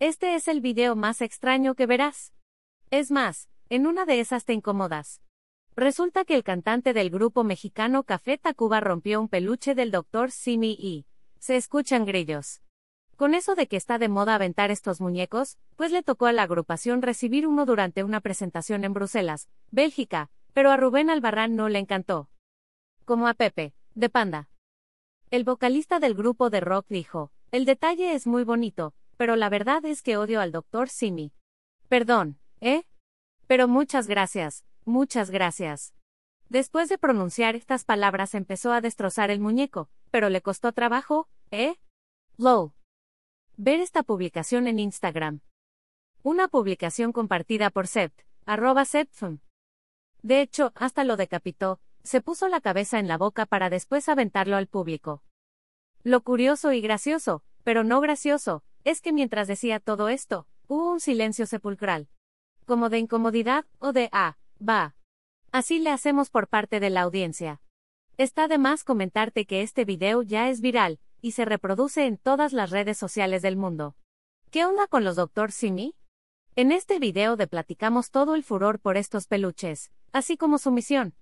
Este es el video más extraño que verás. Es más, en una de esas te incomodas. Resulta que el cantante del grupo mexicano Café Tacuba rompió un peluche del Dr. Simi y se escuchan grillos. Con eso de que está de moda aventar estos muñecos, pues le tocó a la agrupación recibir uno durante una presentación en Bruselas, Bélgica, pero a Rubén Albarrán no le encantó. Como a Pepe, de Panda. El vocalista del grupo de rock dijo, el detalle es muy bonito, pero la verdad es que odio al doctor Simi. Perdón, ¿eh? Pero muchas gracias, muchas gracias. Después de pronunciar estas palabras empezó a destrozar el muñeco, pero le costó trabajo, ¿eh? Low. Ver esta publicación en Instagram. Una publicación compartida por Sept, arroba. De hecho, hasta lo decapitó, se puso la cabeza en la boca para después aventarlo al público. Lo curioso y gracioso, pero no gracioso, es que mientras decía todo esto, hubo un silencio sepulcral. Como de incomodidad, o de ah, va. Así le hacemos por parte de la audiencia. Está de más comentarte que este video ya es viral, y se reproduce en todas las redes sociales del mundo. ¿Qué onda con los Dr. Simi? En este video de platicamos todo el furor por estos peluches, así como su misión.